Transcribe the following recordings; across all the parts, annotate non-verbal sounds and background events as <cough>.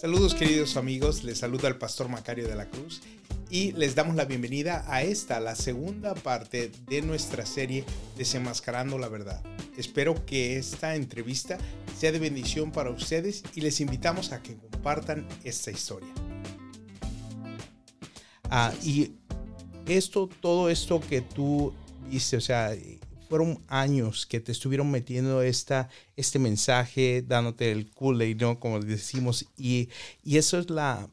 Saludos queridos amigos, les saluda el pastor Macario de la Cruz y les damos la bienvenida a esta, la segunda parte de nuestra serie Desenmascarando la Verdad. Espero que esta entrevista sea de bendición para ustedes y les invitamos a que compartan esta historia. Ah, y esto, todo esto que tú viste, o sea, fueron años que te estuvieron metiendo esta, este mensaje, dándote el kool ¿no? Como decimos, y, y eso es la,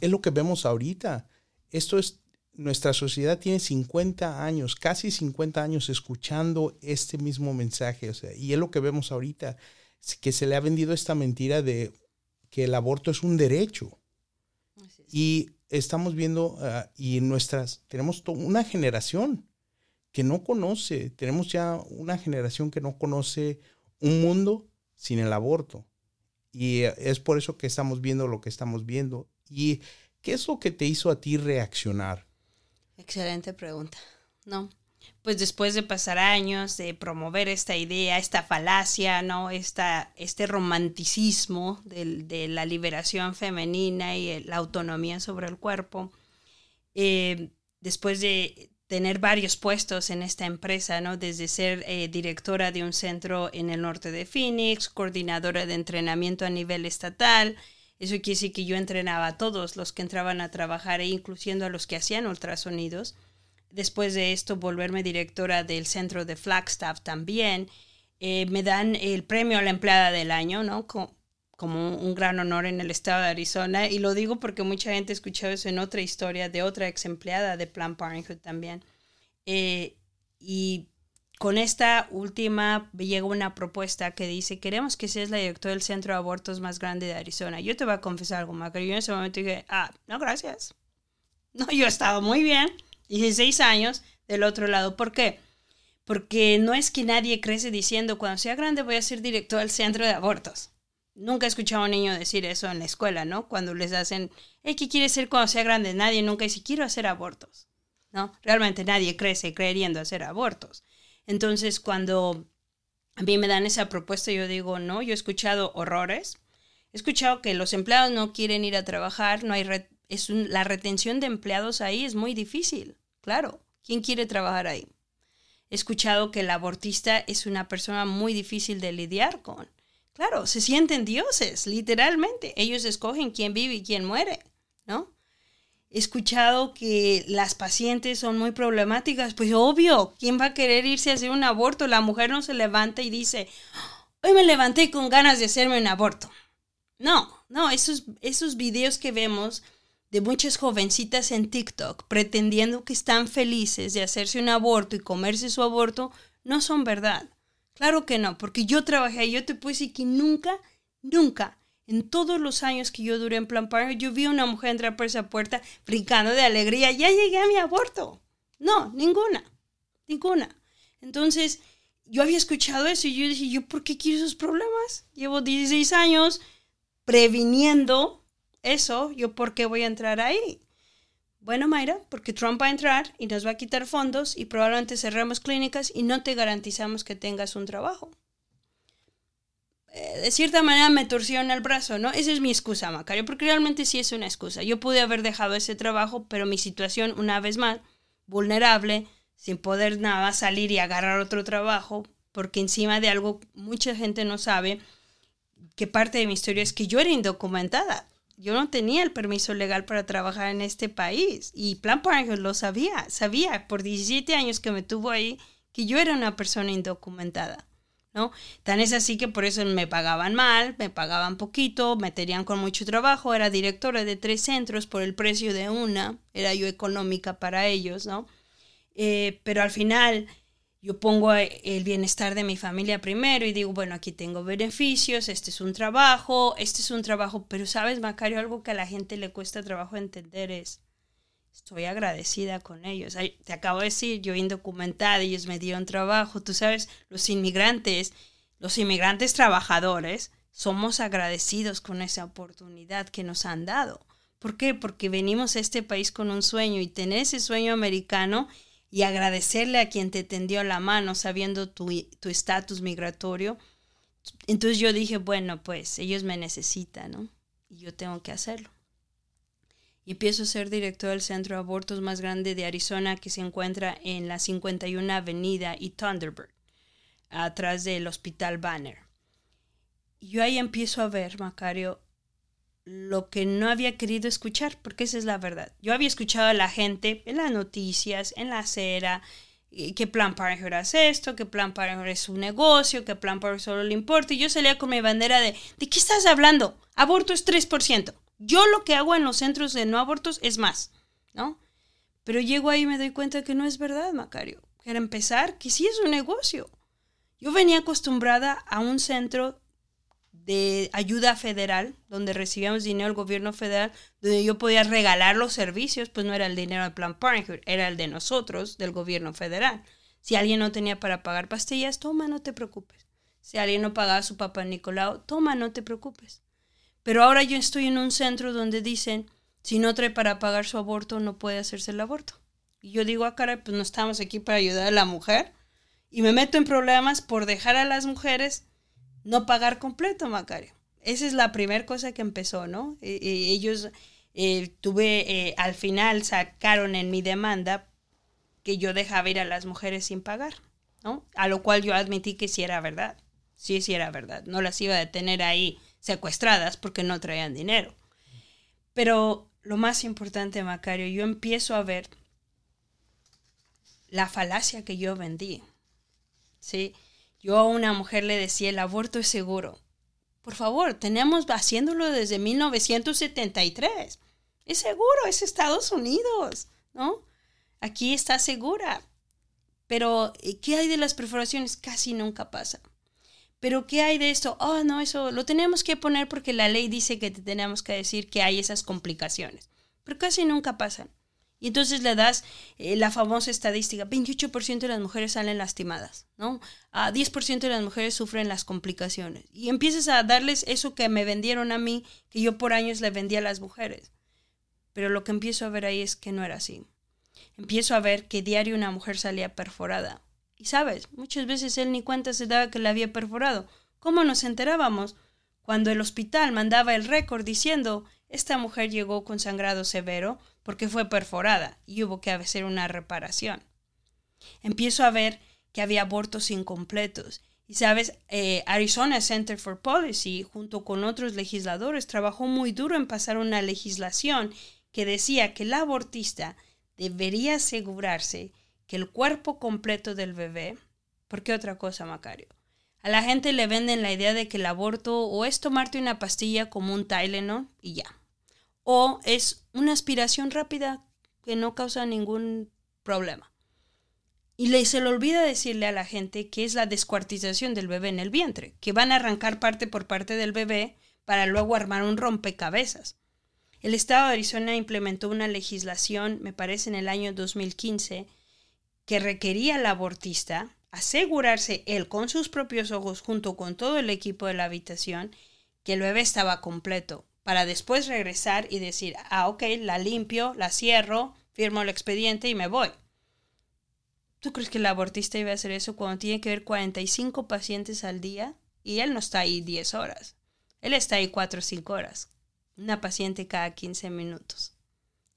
es lo que vemos ahorita. Esto es, nuestra sociedad tiene 50 años, casi 50 años escuchando este mismo mensaje, o sea, y es lo que vemos ahorita, que se le ha vendido esta mentira de que el aborto es un derecho. Y estamos viendo, ah, y nuestras, tenemos una generación que no conoce, tenemos ya una generación que no conoce un mundo sin el aborto. Y es por eso que estamos viendo lo que estamos viendo. ¿Y qué es lo que te hizo a ti reaccionar? Excelente pregunta. No, pues después de pasar años de promover esta idea, esta falacia, ¿no? Esta, este romanticismo de, de la liberación femenina y la autonomía sobre el cuerpo, eh, después de tener varios puestos en esta empresa, ¿no? Desde ser eh, directora de un centro en el norte de Phoenix, coordinadora de entrenamiento a nivel estatal. Eso quiere decir que yo entrenaba a todos los que entraban a trabajar, e incluyendo a los que hacían ultrasonidos. Después de esto, volverme directora del centro de Flagstaff también. Eh, me dan el premio a la empleada del año, ¿no? Como un gran honor en el estado de Arizona. Y lo digo porque mucha gente ha escuchado eso en otra historia de otra ex empleada de Planned Parenthood también. Eh, y con esta última llega una propuesta que dice, queremos que seas la directora del centro de abortos más grande de Arizona. Yo te voy a confesar algo, Maca. Yo en ese momento dije, ah, no, gracias. No, yo he estado muy bien. 16 años del otro lado. ¿Por qué? Porque no es que nadie crece diciendo, cuando sea grande voy a ser director del centro de abortos. Nunca he escuchado a un niño decir eso en la escuela, ¿no? Cuando les hacen, ¿qué quieres ser cuando sea grande? Nadie nunca dice, quiero hacer abortos, ¿no? Realmente nadie crece creyendo hacer abortos. Entonces, cuando a mí me dan esa propuesta, yo digo, no, yo he escuchado horrores. He escuchado que los empleados no quieren ir a trabajar, no hay la retención de empleados ahí es muy difícil, claro. ¿Quién quiere trabajar ahí? He escuchado que el abortista es una persona muy difícil de lidiar con Claro, se sienten dioses, literalmente. Ellos escogen quién vive y quién muere, ¿no? He escuchado que las pacientes son muy problemáticas, pues obvio, ¿quién va a querer irse a hacer un aborto? La mujer no se levanta y dice, hoy me levanté con ganas de hacerme un aborto. No, no, esos, esos videos que vemos de muchas jovencitas en TikTok pretendiendo que están felices de hacerse un aborto y comerse su aborto, no son verdad. Claro que no, porque yo trabajé, yo te puedo decir que nunca, nunca, en todos los años que yo duré en Plan Parenthood, yo vi a una mujer entrar por esa puerta brincando de alegría, ya llegué a mi aborto. No, ninguna, ninguna. Entonces, yo había escuchado eso y yo dije, ¿yo por qué quiero esos problemas? Llevo 16 años previniendo eso, ¿yo por qué voy a entrar ahí? Bueno, Mayra, porque Trump va a entrar y nos va a quitar fondos y probablemente cerremos clínicas y no te garantizamos que tengas un trabajo. Eh, de cierta manera me torció en el brazo, ¿no? Esa es mi excusa, Macario, porque realmente sí es una excusa. Yo pude haber dejado ese trabajo, pero mi situación, una vez más, vulnerable, sin poder nada salir y agarrar otro trabajo, porque encima de algo mucha gente no sabe, que parte de mi historia es que yo era indocumentada yo no tenía el permiso legal para trabajar en este país y Plan Parenthood lo sabía, sabía por 17 años que me tuvo ahí que yo era una persona indocumentada, ¿no? Tan es así que por eso me pagaban mal, me pagaban poquito, me tenían con mucho trabajo, era directora de tres centros por el precio de una, era yo económica para ellos, ¿no? Eh, pero al final yo pongo el bienestar de mi familia primero y digo, bueno, aquí tengo beneficios, este es un trabajo, este es un trabajo, pero sabes, Macario, algo que a la gente le cuesta trabajo entender es, estoy agradecida con ellos. Te acabo de decir, yo indocumentada, ellos me dieron trabajo, tú sabes, los inmigrantes, los inmigrantes trabajadores, somos agradecidos con esa oportunidad que nos han dado. ¿Por qué? Porque venimos a este país con un sueño y tener ese sueño americano y agradecerle a quien te tendió la mano sabiendo tu estatus migratorio. Entonces yo dije, bueno, pues ellos me necesitan, ¿no? y yo tengo que hacerlo. Y empiezo a ser director del centro de abortos más grande de Arizona que se encuentra en la 51 Avenida y Thunderbird, atrás del Hospital Banner. Y yo ahí empiezo a ver, Macario, lo que no había querido escuchar, porque esa es la verdad. Yo había escuchado a la gente en las noticias, en la acera, que Plan Parenthood hace esto, que Plan Parenthood es un negocio, que Plan Parenthood solo le importa. Y yo salía con mi bandera de, ¿de qué estás hablando? Aborto es 3%. Yo lo que hago en los centros de no abortos es más, ¿no? Pero llego ahí y me doy cuenta que no es verdad, Macario. Para empezar, que sí es un negocio. Yo venía acostumbrada a un centro de ayuda federal, donde recibíamos dinero del gobierno federal, donde yo podía regalar los servicios, pues no era el dinero del Plan Parenthood, era el de nosotros, del gobierno federal. Si alguien no tenía para pagar pastillas, toma, no te preocupes. Si alguien no pagaba a su papá Nicolau, toma, no te preocupes. Pero ahora yo estoy en un centro donde dicen, si no trae para pagar su aborto, no puede hacerse el aborto. Y yo digo, ah, caray, pues no estamos aquí para ayudar a la mujer. Y me meto en problemas por dejar a las mujeres no pagar completo, Macario. Esa es la primera cosa que empezó, ¿no? ellos eh, tuve, eh, al final sacaron en mi demanda que yo dejaba ir a las mujeres sin pagar, ¿no? A lo cual yo admití que sí era verdad, sí, sí era verdad. No las iba a detener ahí secuestradas porque no traían dinero. Pero lo más importante, Macario, yo empiezo a ver la falacia que yo vendí, ¿sí? Yo a una mujer le decía, el aborto es seguro. Por favor, tenemos haciéndolo desde 1973. Es seguro, es Estados Unidos, ¿no? Aquí está segura. Pero, eh, ¿qué hay de las perforaciones? Casi nunca pasa. Pero, ¿qué hay de esto? Oh, no, eso lo tenemos que poner porque la ley dice que tenemos que decir que hay esas complicaciones. Pero casi nunca pasan. Y entonces le das eh, la famosa estadística, 28% de las mujeres salen lastimadas, ¿no? A 10% de las mujeres sufren las complicaciones. Y empiezas a darles eso que me vendieron a mí, que yo por años le vendía a las mujeres. Pero lo que empiezo a ver ahí es que no era así. Empiezo a ver que diario una mujer salía perforada. Y sabes, muchas veces él ni cuenta se daba que la había perforado. ¿Cómo nos enterábamos? Cuando el hospital mandaba el récord diciendo, esta mujer llegó con sangrado severo, porque fue perforada y hubo que hacer una reparación. Empiezo a ver que había abortos incompletos. Y sabes, eh, Arizona Center for Policy, junto con otros legisladores, trabajó muy duro en pasar una legislación que decía que el abortista debería asegurarse que el cuerpo completo del bebé, ¿por qué otra cosa, Macario? A la gente le venden la idea de que el aborto o es tomarte una pastilla como un Tylenol y ya o es una aspiración rápida que no causa ningún problema. Y le, se le olvida decirle a la gente que es la descuartización del bebé en el vientre, que van a arrancar parte por parte del bebé para luego armar un rompecabezas. El estado de Arizona implementó una legislación, me parece en el año 2015, que requería al abortista asegurarse él con sus propios ojos junto con todo el equipo de la habitación que el bebé estaba completo, para después regresar y decir, ah, ok, la limpio, la cierro, firmo el expediente y me voy. ¿Tú crees que el abortista iba a hacer eso cuando tiene que ver 45 pacientes al día? Y él no está ahí 10 horas. Él está ahí 4 o 5 horas. Una paciente cada 15 minutos.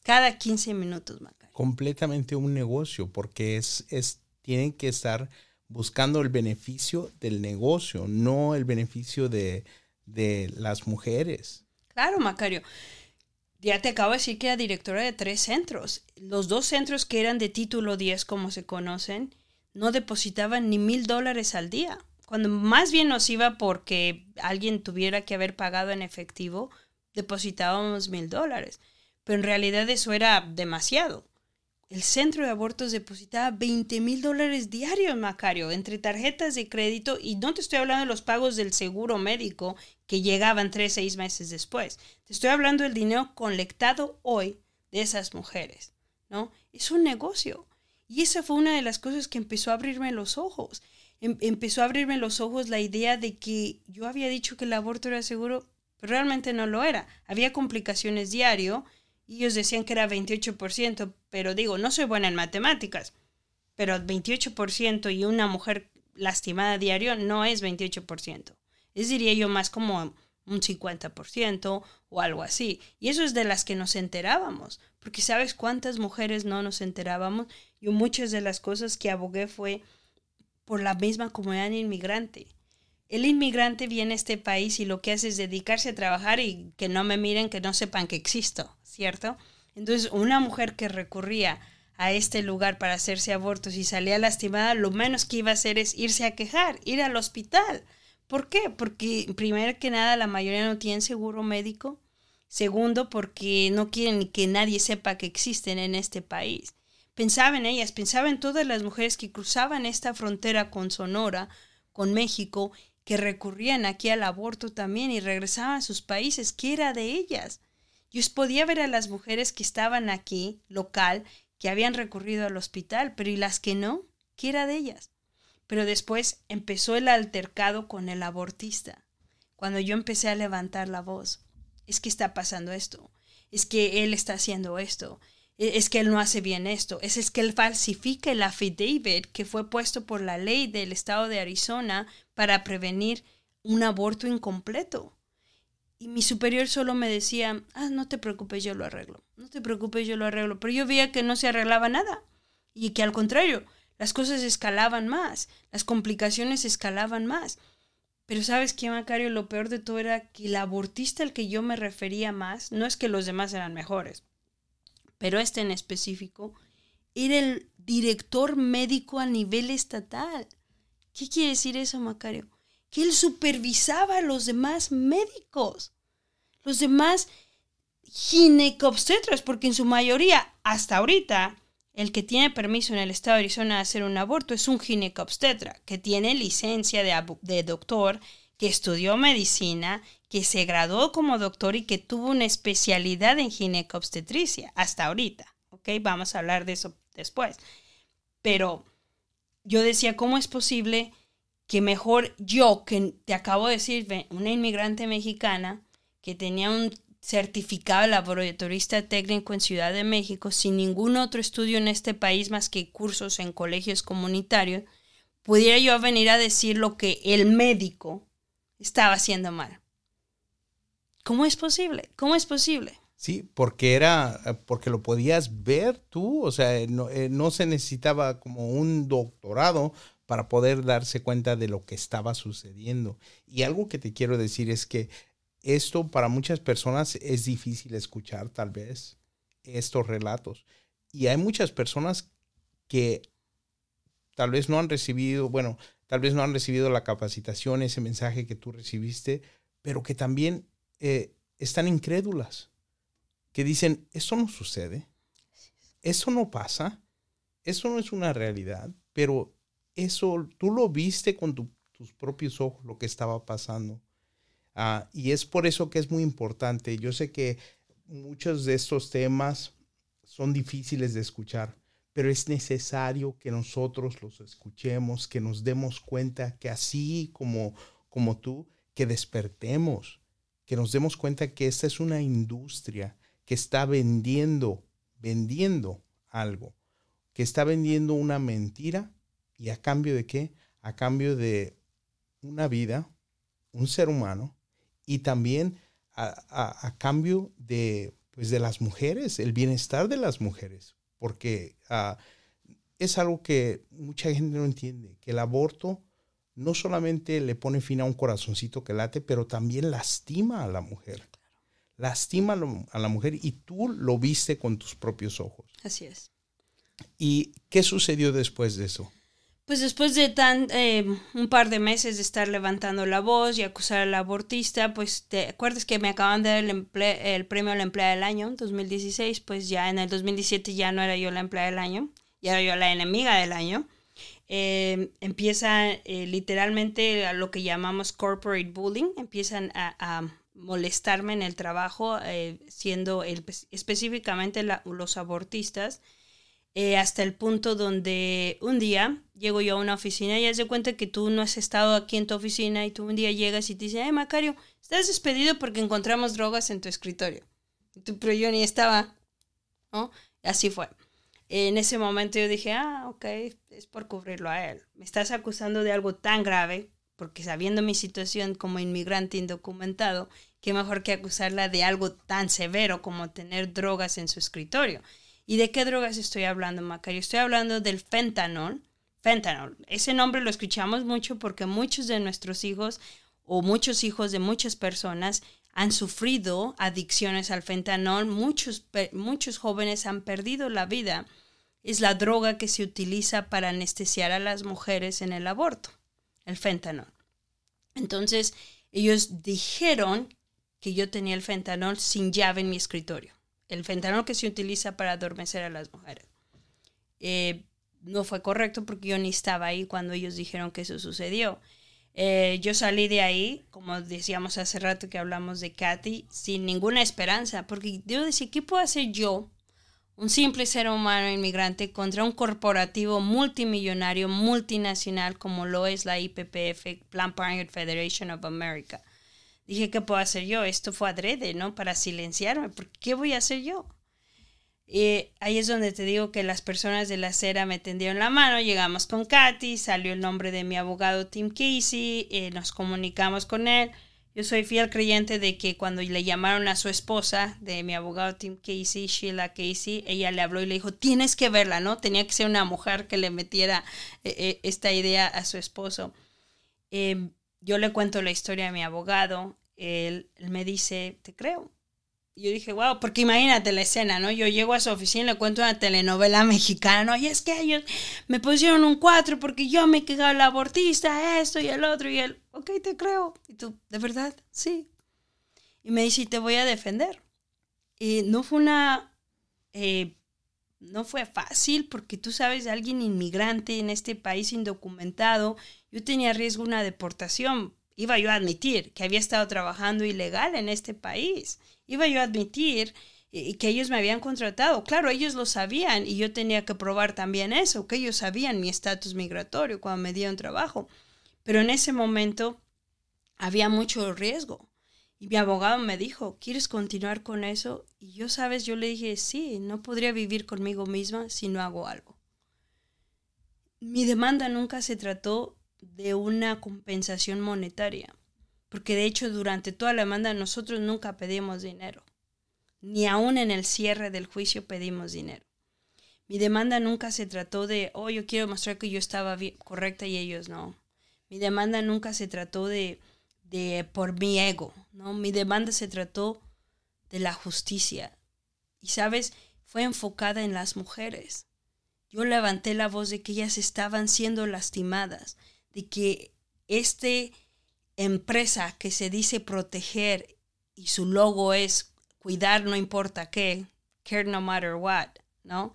Cada 15 minutos, Macario. Completamente un negocio, porque es, es, tienen que estar buscando el beneficio del negocio, no el beneficio de, de las mujeres. Claro, Macario. Ya te acabo de decir que era directora de tres centros. Los dos centros que eran de título 10, como se conocen, no depositaban ni mil dólares al día. Cuando más bien nos iba porque alguien tuviera que haber pagado en efectivo, depositábamos mil dólares. Pero en realidad eso era demasiado. El centro de abortos depositaba 20 mil dólares diarios, Macario, entre tarjetas de crédito y no te estoy hablando de los pagos del seguro médico que llegaban tres, seis meses después. Te estoy hablando del dinero colectado hoy de esas mujeres, ¿no? Es un negocio. Y esa fue una de las cosas que empezó a abrirme los ojos. Em, empezó a abrirme los ojos la idea de que yo había dicho que el aborto era seguro, pero realmente no lo era. Había complicaciones diario y ellos decían que era 28%, pero digo, no soy buena en matemáticas, pero 28% y una mujer lastimada diario no es 28%. Es diría yo más como un 50% o algo así. Y eso es de las que nos enterábamos, porque sabes cuántas mujeres no nos enterábamos. Yo muchas de las cosas que abogué fue por la misma comunidad inmigrante. El inmigrante viene a este país y lo que hace es dedicarse a trabajar y que no me miren, que no sepan que existo, ¿cierto? Entonces, una mujer que recurría a este lugar para hacerse abortos y salía lastimada, lo menos que iba a hacer es irse a quejar, ir al hospital. ¿Por qué? Porque primero que nada la mayoría no tienen seguro médico. Segundo, porque no quieren que nadie sepa que existen en este país. Pensaba en ellas, pensaba en todas las mujeres que cruzaban esta frontera con Sonora, con México, que recurrían aquí al aborto también y regresaban a sus países. ¿Qué era de ellas? Yo podía ver a las mujeres que estaban aquí, local, que habían recurrido al hospital, pero ¿y las que no? ¿Qué era de ellas? Pero después empezó el altercado con el abortista. Cuando yo empecé a levantar la voz, es que está pasando esto, es que él está haciendo esto, es que él no hace bien esto, es, es que él falsifica el affidavit que fue puesto por la ley del estado de Arizona para prevenir un aborto incompleto. Y mi superior solo me decía, ah, no te preocupes, yo lo arreglo, no te preocupes, yo lo arreglo. Pero yo veía que no se arreglaba nada y que al contrario, las cosas escalaban más, las complicaciones escalaban más. Pero sabes qué, Macario, lo peor de todo era que el abortista al que yo me refería más, no es que los demás eran mejores, pero este en específico, era el director médico a nivel estatal. ¿Qué quiere decir eso, Macario? Que él supervisaba a los demás médicos, los demás ginecobstetras, porque en su mayoría, hasta ahorita, el que tiene permiso en el estado de Arizona de hacer un aborto es un ginecobstetra, que tiene licencia de, de doctor, que estudió medicina, que se graduó como doctor y que tuvo una especialidad en ginecobstetricia hasta ahorita. ¿Ok? Vamos a hablar de eso después. Pero yo decía, ¿cómo es posible que mejor yo, que te acabo de decir, una inmigrante mexicana, que tenía un certificado laboratorista técnico en Ciudad de México sin ningún otro estudio en este país más que cursos en colegios comunitarios, pudiera yo venir a decir lo que el médico estaba haciendo mal. ¿Cómo es posible? ¿Cómo es posible? Sí, porque era, porque lo podías ver tú, o sea, no, eh, no se necesitaba como un doctorado para poder darse cuenta de lo que estaba sucediendo. Y algo que te quiero decir es que esto para muchas personas es difícil escuchar tal vez estos relatos. Y hay muchas personas que tal vez no han recibido, bueno, tal vez no han recibido la capacitación, ese mensaje que tú recibiste, pero que también eh, están incrédulas, que dicen, eso no sucede, eso no pasa, eso no es una realidad, pero eso tú lo viste con tus propios ojos, lo que estaba pasando. Ah, y es por eso que es muy importante. Yo sé que muchos de estos temas son difíciles de escuchar, pero es necesario que nosotros los escuchemos, que nos demos cuenta que así como, como tú, que despertemos, que nos demos cuenta que esta es una industria que está vendiendo, vendiendo algo, que está vendiendo una mentira y a cambio de qué? A cambio de una vida, un ser humano y también a, cambio de, pues de las mujeres, el bienestar de las mujeres, porque ah, es algo que mucha gente no entiende, que el aborto no solamente le pone fin a un corazoncito que late, pero también lastima a la mujer. Lastima a la mujer y tú lo viste con tus propios ojos. Así es. ¿Y qué sucedió después de eso? Pues después de tan, eh, un par de meses de estar levantando la voz y acusar al abortista, pues te acuerdas que me acaban de dar el, el premio a la empleada del año, 2016, pues ya en el 2017 ya no era yo la empleada del año, ya era yo la enemiga del año. Eh, empieza eh, literalmente a lo que llamamos corporate bullying, empiezan a, molestarme en el trabajo, siendo el, específicamente los abortistas eh, hasta el punto donde un día llego yo a una oficina y haz de cuenta que tú no has estado aquí en tu oficina y tú un día llegas y te dicen, ay Macario, estás despedido porque encontramos drogas en tu escritorio. Pero yo ni estaba, ¿no? Así fue. En ese momento yo dije, ah, ok, es por cubrirlo a él. Me estás acusando de algo tan grave, porque sabiendo mi situación como inmigrante indocumentado, qué mejor que acusarla de algo tan severo como tener drogas en su escritorio. ¿Y de qué drogas estoy hablando, Macario? Estoy hablando del fentanol. Fentanyl. Ese nombre lo escuchamos mucho porque muchos de nuestros hijos o muchos hijos de muchas personas han sufrido adicciones al fentanol. Muchos, muchos jóvenes han perdido la vida. Es la droga que se utiliza para anestesiar a las mujeres en el aborto, el fentanol. Entonces, ellos dijeron que yo tenía el fentanol sin llave en mi escritorio. El fentanol que se utiliza para adormecer a las mujeres. Eh, no fue correcto porque yo ni estaba ahí cuando ellos dijeron que eso sucedió. Eh, yo salí de ahí, como decíamos hace rato que hablamos de Katy, sin ninguna esperanza, porque yo decía, ¿qué puedo hacer yo, un simple ser humano inmigrante, contra un corporativo multimillonario, multinacional como lo es la IPPF, Planned Parenthood Federation of America? Dije, ¿qué puedo hacer yo? Esto fue adrede, ¿no? Para silenciarme, ¿qué voy a hacer yo? Ahí es donde te digo que las personas de la acera me tendieron la mano, llegamos con Katy, salió el nombre de mi abogado Tim Casey, eh, nos comunicamos con él. Yo soy fiel creyente de que cuando le llamaron a su esposa de mi abogado Tim Casey, Sheila Casey, ella le habló y le dijo, tienes que verla, ¿no? Tenía que ser una mujer que le metiera eh, eh, esta idea a su esposo. Em, yo le cuento la historia de mi abogado, él me dice, te creo, yo dije, wow, porque imagínate la escena, ¿no? Yo llego a su oficina y le cuento una telenovela <laughs> mexicana, ¿no? Y es que ellos me pusieron un 4 porque yo me quejaba el abortista, esto y el otro, y él, ok, te creo. Y tú, ¿de verdad? Sí. Y me dice, te voy a defender. Y no fue una, eh, no fue fácil porque tú sabes, alguien inmigrante en este país indocumentado, yo tenía riesgo una deportación. Iba yo a admitir que había estado trabajando ilegal en este país iba yo a admitir eh, que ellos me habían contratado. Claro, ellos lo sabían y yo tenía que probar también eso, que ellos sabían mi estatus migratorio cuando me dieron trabajo. Pero en ese momento había mucho riesgo. Y mi abogado me dijo, ¿quieres continuar con eso? Y yo, sabes, yo le dije, sí, no podría vivir conmigo misma si no hago algo. Mi demanda nunca se trató de una compensación monetaria porque de hecho durante toda la demanda nosotros nunca pedimos dinero, ni aún en el cierre del juicio pedimos dinero. Mi demanda nunca se trató de, oh, yo quiero mostrar que yo estaba correcta y ellos no. Mi demanda nunca se trató de, de por mi ego, ¿no? Mi demanda se trató de la justicia. Y sabes, fue enfocada en las mujeres. Yo levanté la voz de que ellas estaban siendo lastimadas, de que este empresa que se dice proteger y su logo es cuidar no importa qué, care no matter what, ¿no?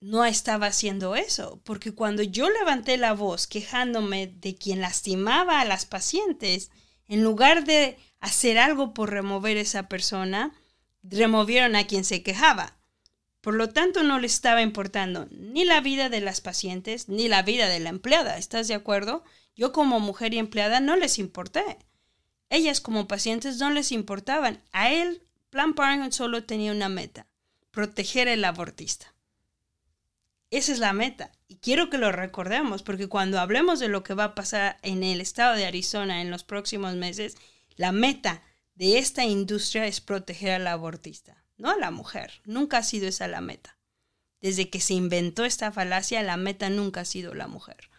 No estaba haciendo eso, porque cuando yo levanté la voz quejándome de quien lastimaba a las pacientes, en lugar de hacer algo por remover esa persona, removieron a quien se quejaba. Por lo tanto, no le estaba importando ni la vida de las pacientes ni la vida de la empleada. ¿Estás de acuerdo? Yo como mujer y empleada no les importé. Ellas como pacientes no les importaban. A él, Plan Parenthood solo tenía una meta, proteger al abortista. Esa es la meta. Y quiero que lo recordemos, porque cuando hablemos de lo que va a pasar en el estado de Arizona en los próximos meses, la meta de esta industria es proteger al abortista, no a la mujer. Nunca ha sido esa la meta. Desde que se inventó esta falacia, la meta nunca ha sido la mujer.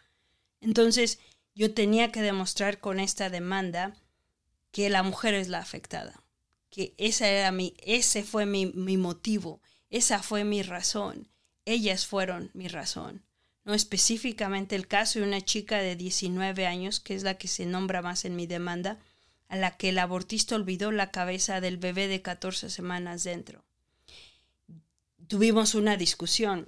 Entonces, yo tenía que demostrar con esta demanda que la mujer es la afectada, que esa era mi, ese fue mi, mi motivo, esa fue mi razón, ellas fueron mi razón. No específicamente el caso de una chica de 19 años, que es la que se nombra más en mi demanda, a la que el abortista olvidó la cabeza del bebé de 14 semanas dentro. Tuvimos una discusión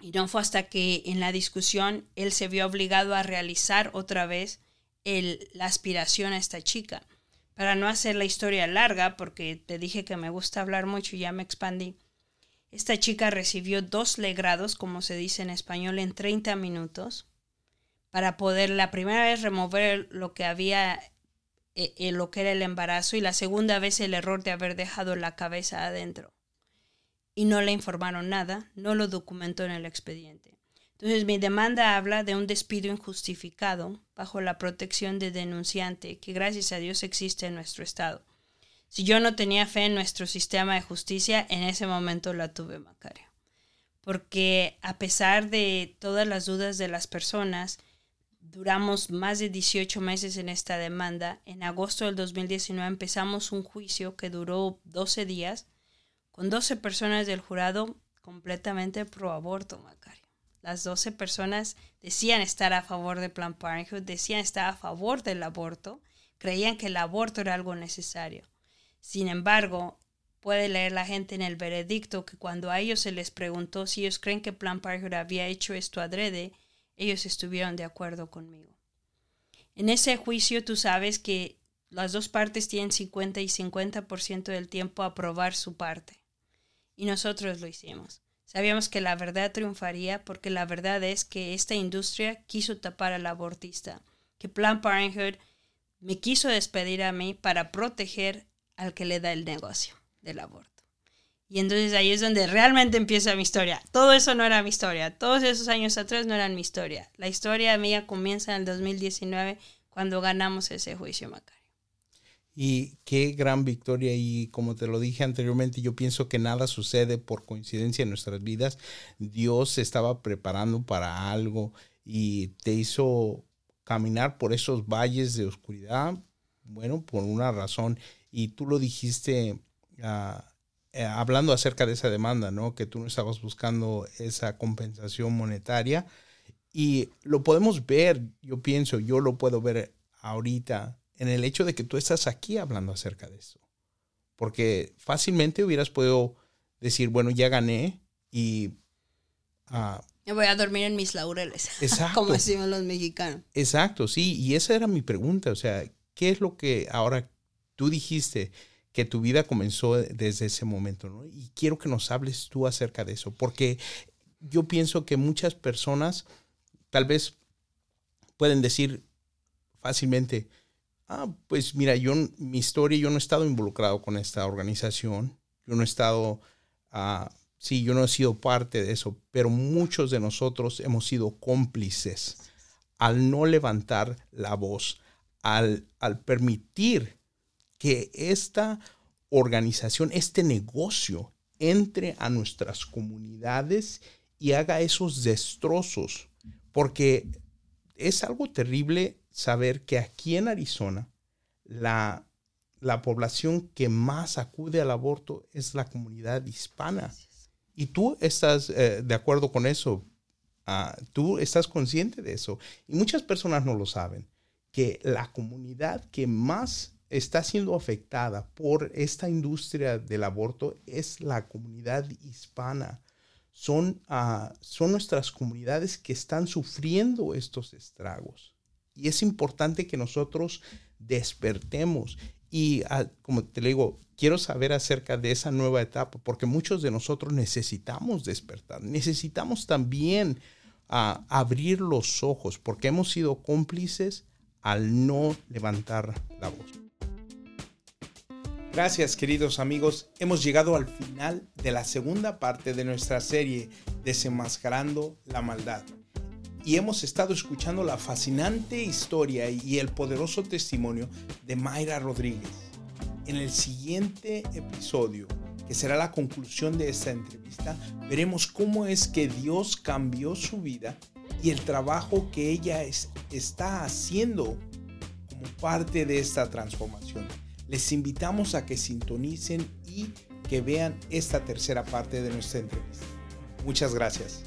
y no fue hasta que en la discusión él se vio obligado a realizar otra vez el, la aspiración a esta chica. Para no hacer la historia larga, porque te dije que me gusta hablar mucho y ya me expandí, esta chica recibió dos legrados, como se dice en español, en 30 minutos, para poder la primera vez remover lo que había, eh, eh, lo que era el embarazo, y la segunda vez el error de haber dejado la cabeza adentro y no le informaron nada, no lo documentó en el expediente. Entonces mi demanda habla de un despido injustificado bajo la protección de denunciante que gracias a Dios existe en nuestro estado. Si yo no tenía fe en nuestro sistema de justicia, en ese momento la tuve, Macario. Porque a pesar de todas las dudas de las personas, duramos más de 18 meses en esta demanda. En agosto del 2019 empezamos un juicio que duró 12 días con 12 personas del jurado completamente pro aborto, Macario. Las 12 personas decían estar a favor de Planned Parenthood, decían estar a favor del aborto, creían que el aborto era algo necesario. Sin embargo, puede leer la gente en el veredicto que cuando a ellos se les preguntó si ellos creen que Planned Parenthood había hecho esto adrede, ellos estuvieron de acuerdo conmigo. En ese juicio tú sabes que las dos partes tienen 50 y 50% del tiempo a probar su parte. Y nosotros lo hicimos. Sabíamos que la verdad triunfaría porque la verdad es que esta industria quiso tapar al abortista, que Planned Parenthood me quiso despedir a mí para proteger al que le da el negocio del aborto. Y entonces ahí es donde realmente empieza mi historia. Todo eso no era mi historia. Todos esos años atrás no eran mi historia. La historia mía comienza en el 2019 cuando ganamos ese juicio, Macario. Y qué gran victoria. Y como te lo dije anteriormente, yo pienso que nada sucede por coincidencia en nuestras vidas. Dios se estaba preparando para algo y te hizo caminar por esos valles de oscuridad, bueno, por una razón. Y tú lo dijiste. Uh, eh, hablando acerca de esa demanda, ¿no? Que tú no estabas buscando esa compensación monetaria. Y lo podemos ver, yo pienso, yo lo puedo ver ahorita en el hecho de que tú estás aquí hablando acerca de eso. Porque fácilmente hubieras podido decir, bueno, ya gané y... Uh, Me voy a dormir en mis laureles. <laughs> Exacto. como decimos los mexicanos. Exacto, sí. Y esa era mi pregunta. O sea, ¿qué es lo que ahora tú dijiste? que tu vida comenzó desde ese momento, ¿no? Y quiero que nos hables tú acerca de eso, porque yo pienso que muchas personas tal vez pueden decir fácilmente, ah, pues mira, yo, mi historia, yo no he estado involucrado con esta organización, yo no he estado, ah, sí, yo no he sido parte de eso, pero muchos de nosotros hemos sido cómplices al no levantar la voz, al, al permitir que esta organización, este negocio, entre a nuestras comunidades y haga esos destrozos, porque es algo terrible saber que aquí en Arizona la, la población que más acude al aborto es la comunidad hispana. Y tú estás eh, de acuerdo con eso, ah, tú estás consciente de eso. Y muchas personas no lo saben, que la comunidad que más está siendo afectada por esta industria del aborto es la comunidad hispana. Son, ah, son nuestras comunidades que están sufriendo estos estragos. Y es importante que nosotros despertemos. Y ah, como te digo, quiero saber acerca de esa nueva etapa, porque muchos de nosotros necesitamos despertar. Necesitamos también ah, abrir los ojos, porque hemos sido cómplices al no levantar la voz. Gracias queridos amigos, hemos llegado al final de la segunda parte de nuestra serie Desenmascarando la Maldad. Y hemos estado escuchando la fascinante historia y el poderoso testimonio de Mayra Rodríguez. En el siguiente episodio, que será la conclusión de esta entrevista, veremos cómo es que Dios cambió su vida y el trabajo que ella está haciendo como parte de esta transformación les invitamos a que sintonicen y que vean esta tercera parte de nuestra entrevista. Muchas gracias.